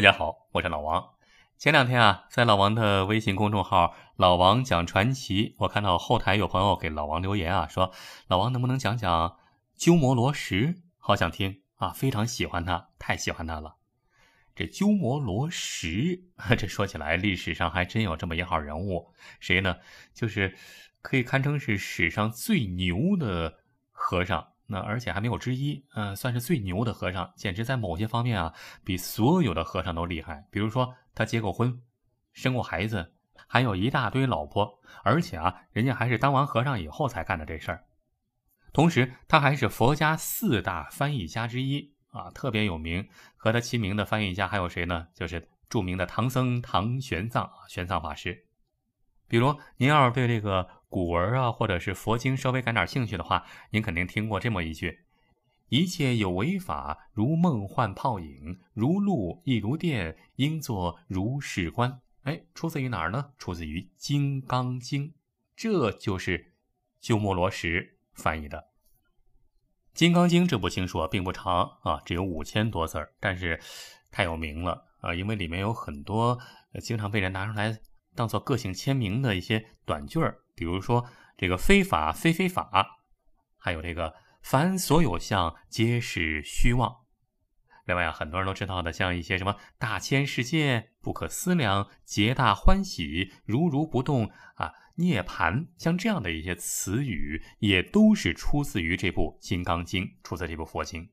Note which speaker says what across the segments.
Speaker 1: 大家好，我是老王。前两天啊，在老王的微信公众号“老王讲传奇”，我看到后台有朋友给老王留言啊，说老王能不能讲讲鸠摩罗什？好想听啊，非常喜欢他，太喜欢他了。这鸠摩罗什，这说起来历史上还真有这么一号人物，谁呢？就是可以堪称是史上最牛的和尚。那而且还没有之一，嗯，算是最牛的和尚，简直在某些方面啊，比所有的和尚都厉害。比如说，他结过婚，生过孩子，还有一大堆老婆，而且啊，人家还是当完和尚以后才干的这事儿。同时，他还是佛家四大翻译家之一啊，特别有名。和他齐名的翻译家还有谁呢？就是著名的唐僧唐玄奘玄奘法师。比如，您要是对这个古文啊，或者是佛经稍微感点兴趣的话，您肯定听过这么一句：“一切有为法，如梦幻泡影，如露亦如电，应作如是观。”哎，出自于哪儿呢？出自于《金刚经》，这就是鸠摩罗什翻译的《金刚经》这部经书啊，并不长啊，只有五千多字儿，但是太有名了啊，因为里面有很多经常被人拿出来。当做个性签名的一些短句儿，比如说这个“非法非非法”，还有这个“凡所有相，皆是虚妄”。另外啊，很多人都知道的，像一些什么“大千世界不可思量，皆大欢喜，如如不动”啊，“涅盘”像这样的一些词语，也都是出自于这部《金刚经》，出自这部佛经。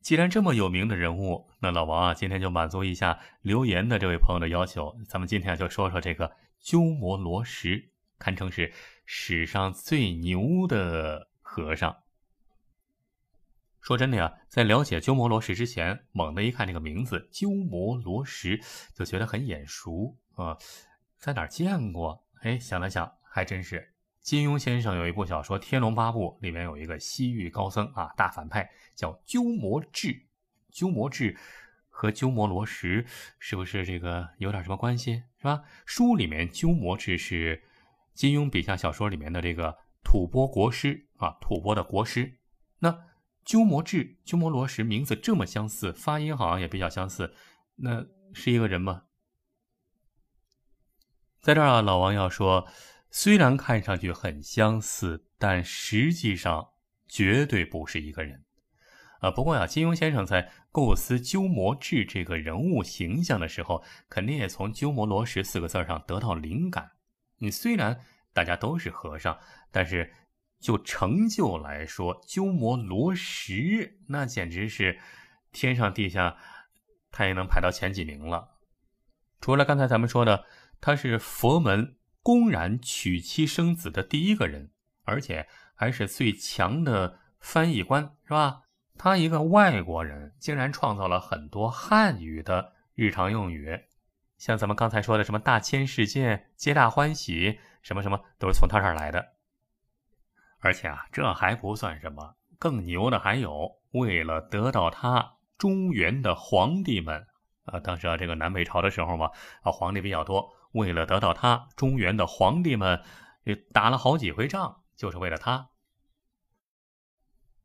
Speaker 1: 既然这么有名的人物，那老王啊，今天就满足一下留言的这位朋友的要求。咱们今天就说说这个鸠摩罗什，堪称是史上最牛的和尚。说真的呀，在了解鸠摩罗什之前，猛地一看这个名字“鸠摩罗什”，就觉得很眼熟啊，在哪儿见过？哎，想了想，还真是。金庸先生有一部小说《天龙八部》，里面有一个西域高僧啊，大反派叫鸠摩智。鸠摩智和鸠摩罗什是不是这个有点什么关系？是吧？书里面鸠摩智是金庸笔下小说里面的这个吐蕃国师啊，吐蕃的国师。那鸠摩智、鸠摩罗什名字这么相似，发音好像也比较相似，那是一个人吗？在这儿啊，老王要说。虽然看上去很相似，但实际上绝对不是一个人。啊，不过呀，金庸先生在构思鸠摩智这个人物形象的时候，肯定也从“鸠摩罗什”四个字上得到灵感。你虽然大家都是和尚，但是就成就来说，鸠摩罗什那简直是天上地下，他也能排到前几名了。除了刚才咱们说的，他是佛门。公然娶妻生子的第一个人，而且还是最强的翻译官，是吧？他一个外国人，竟然创造了很多汉语的日常用语，像咱们刚才说的什么“大千世界皆大欢喜”什么什么，都是从他这儿来的。而且啊，这还不算什么，更牛的还有，为了得到他，中原的皇帝们啊，当时啊，这个南北朝的时候嘛，啊，皇帝比较多。为了得到他，中原的皇帝们也打了好几回仗，就是为了他。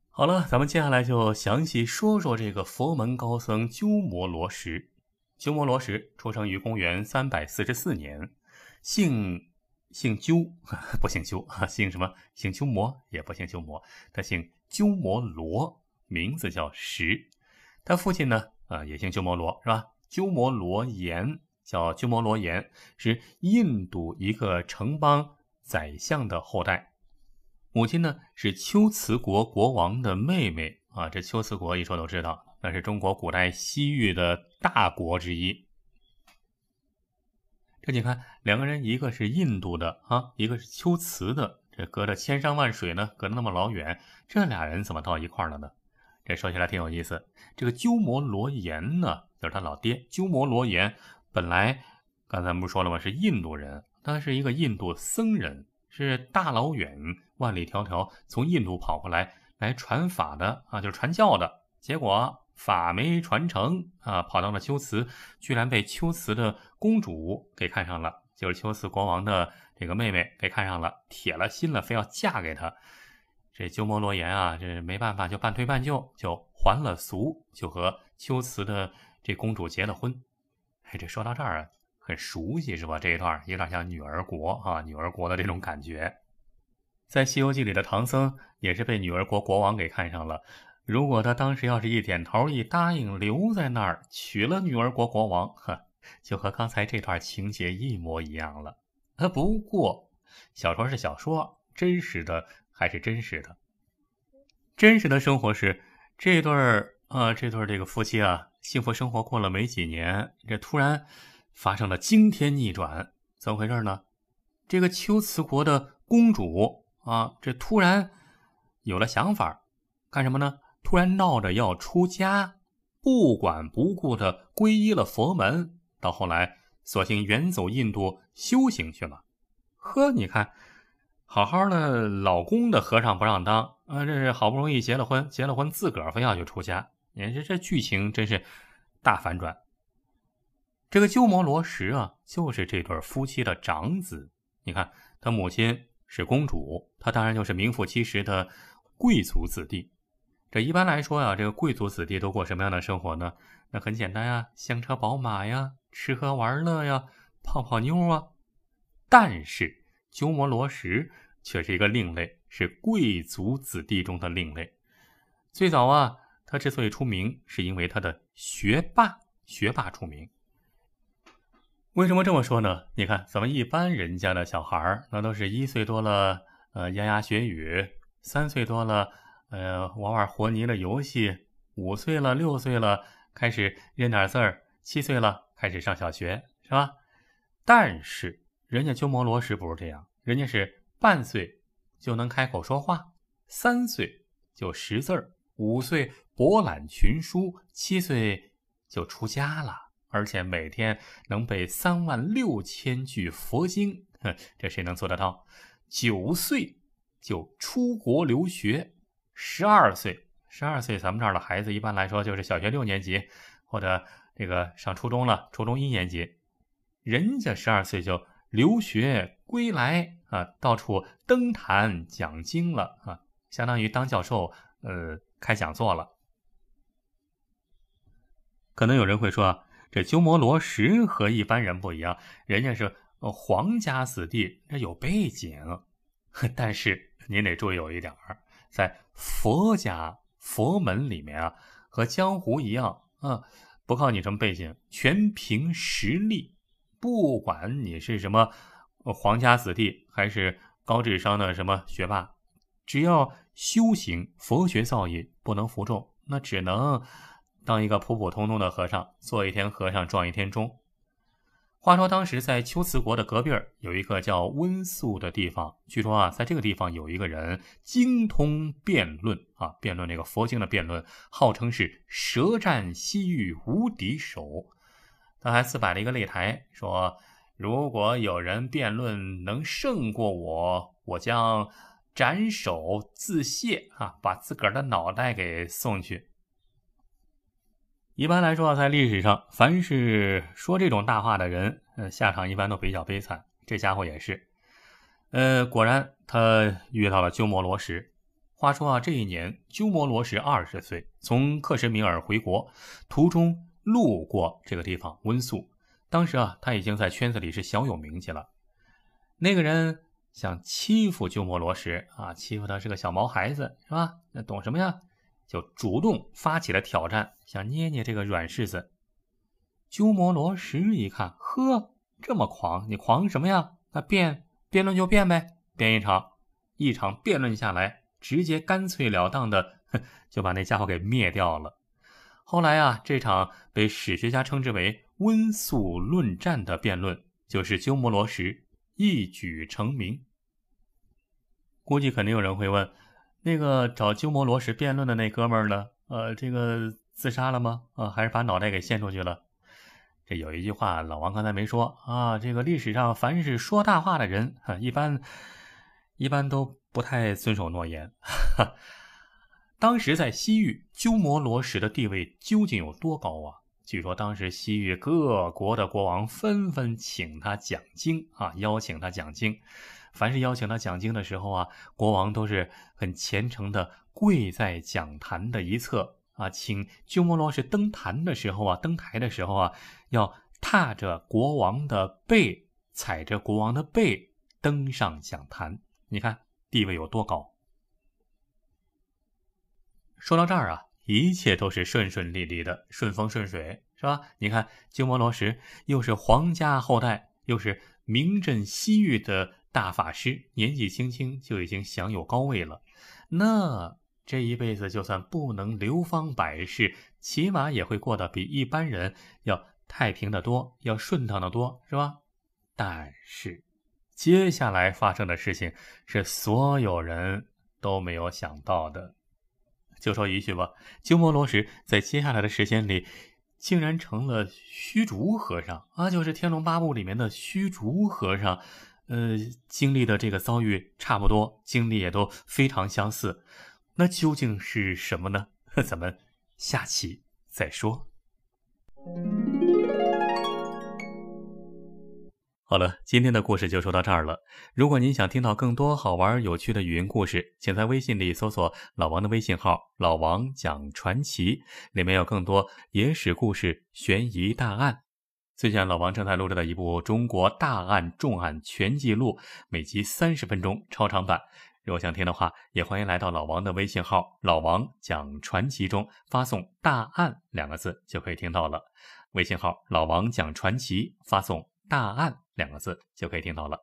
Speaker 1: 好了，咱们接下来就详细说说这个佛门高僧鸠摩罗什。鸠摩罗什出生于公元三百四十四年，姓姓鸠，不姓鸠，姓什么？姓鸠摩也不姓鸠摩，他姓鸠摩罗，名字叫石。他父亲呢，啊，也姓鸠摩罗，是吧？鸠摩罗言。叫鸠摩罗言，是印度一个城邦宰相的后代。母亲呢是龟兹国国王的妹妹啊。这龟兹国一说都知道，那是中国古代西域的大国之一。这你看，两个人一个是印度的啊，一个是龟兹的，这隔着千山万水呢，隔得那么老远，这俩人怎么到一块儿了呢？这说起来挺有意思。这个鸠摩罗言呢，就是他老爹鸠摩罗言。本来，刚才不是说了吗？是印度人，他是一个印度僧人，是大老远万里迢迢从印度跑过来来传法的啊，就是传教的。结果法没传承啊，跑到了龟兹，居然被龟兹的公主给看上了，就是龟兹国王的这个妹妹给看上了，铁了心了，非要嫁给他。这鸠摩罗言啊，这没办法，就半推半就，就还了俗，就和龟兹的。这公主结了婚。哎，这说到这儿啊很熟悉是吧？这一段有点像女儿国啊，女儿国的这种感觉。在《西游记》里的唐僧也是被女儿国国王给看上了。如果他当时要是一点头一答应留在那儿娶了女儿国国王，呵，就和刚才这段情节一模一样了。啊，不过小说是小说，真实的还是真实的。真实的生活是这对儿啊，这对儿这个夫妻啊，幸福生活过了没几年，这突然发生了惊天逆转，怎么回事呢？这个秋瓷国的公主。啊，这突然有了想法，干什么呢？突然闹着要出家，不管不顾的皈依了佛门，到后来索性远走印度修行去了。呵，你看，好好的老公的和尚不让当啊，这是好不容易结了婚，结了婚自个儿非要去出家，你这这剧情真是大反转。这个鸠摩罗什啊，就是这对夫妻的长子。你看他母亲。是公主，他当然就是名副其实的贵族子弟。这一般来说啊，这个贵族子弟都过什么样的生活呢？那很简单呀，香车宝马呀，吃喝玩乐呀，泡泡妞啊。但是鸠摩罗什却是一个另类，是贵族子弟中的另类。最早啊，他之所以出名，是因为他的学霸，学霸出名。为什么这么说呢？你看，咱们一般人家的小孩儿，那都是一岁多了，呃，牙牙学语；三岁多了，呃，玩玩和泥的游戏；五岁了，六岁了，开始认点字儿；七岁了，开始上小学，是吧？但是人家鸠摩罗什不是这样，人家是半岁就能开口说话，三岁就识字儿，五岁博览群书，七岁就出家了。而且每天能背三万六千句佛经，这谁能做得到？九岁就出国留学，十二岁，十二岁，咱们这儿的孩子一般来说就是小学六年级，或者这个上初中了，初中一年级。人家十二岁就留学归来啊，到处登坛讲经了啊，相当于当教授，呃，开讲座了。可能有人会说。这鸠摩罗什和一般人不一样，人家是皇家子弟，这有背景。但是您得注意有一点儿，在佛家佛门里面啊，和江湖一样啊，不靠你什么背景，全凭实力。不管你是什么皇家子弟，还是高智商的什么学霸，只要修行佛学造诣不能服众，那只能。当一个普普通通的和尚，做一天和尚撞一天钟。话说当时在龟兹国的隔壁有一个叫温宿的地方，据说啊，在这个地方有一个人精通辩论啊，辩论这个佛经的辩论，号称是舌战西域无敌手。他还自摆了一个擂台，说如果有人辩论能胜过我，我将斩首自谢啊，把自个儿的脑袋给送去。一般来说，在历史上，凡是说这种大话的人，呃，下场一般都比较悲惨。这家伙也是，呃，果然他遇到了鸠摩罗什。话说啊，这一年鸠摩罗什二十岁，从克什米尔回国，途中路过这个地方温宿。当时啊，他已经在圈子里是小有名气了。那个人想欺负鸠摩罗什啊，欺负他是个小毛孩子，是吧？那懂什么呀？就主动发起了挑战，想捏捏这个软柿子。鸠摩罗什一看，呵，这么狂，你狂什么呀？那辩辩论就辩呗，辩一场，一场辩论下来，直接干脆了当的 就把那家伙给灭掉了。后来啊，这场被史学家称之为“温宿论战”的辩论，就是鸠摩罗什一举成名。估计肯定有人会问。那个找鸠摩罗什辩论的那哥们儿呢？呃，这个自杀了吗？啊，还是把脑袋给献出去了？这有一句话，老王刚才没说啊。这个历史上凡是说大话的人，哈，一般一般都不太遵守诺言。当时在西域，鸠摩罗什的地位究竟有多高啊？据说当时西域各国的国王纷纷请他讲经啊，邀请他讲经。凡是邀请他讲经的时候啊，国王都是很虔诚的跪在讲坛的一侧啊，请鸠摩罗什登坛的时候啊，登台的时候啊，要踏着国王的背，踩着国王的背登上讲坛。你看地位有多高？说到这儿啊，一切都是顺顺利利的，顺风顺水，是吧？你看鸠摩罗什又是皇家后代，又是名震西域的大法师，年纪轻轻就已经享有高位了，那。这一辈子就算不能流芳百世，起码也会过得比一般人要太平的多，要顺当的多，是吧？但是，接下来发生的事情是所有人都没有想到的。就说一句吧，鸠摩罗什在接下来的时间里，竟然成了虚竹和尚啊，就是《天龙八部》里面的虚竹和尚。呃，经历的这个遭遇差不多，经历也都非常相似。那究竟是什么呢？咱们下期再说。好了，今天的故事就说到这儿了。如果您想听到更多好玩有趣的语音故事，请在微信里搜索老王的微信号“老王讲传奇”，里面有更多野史故事、悬疑大案。最近老王正在录制的一部《中国大案重案全记录》，每集三十分钟超长版。如果想听的话，也欢迎来到老王的微信号“老王讲传奇”中发送“大案”两个字，就可以听到了。微信号“老王讲传奇”发送“大案”两个字，就可以听到了。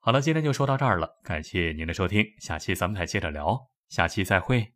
Speaker 1: 好了，今天就说到这儿了，感谢您的收听，下期咱们再接着聊，下期再会。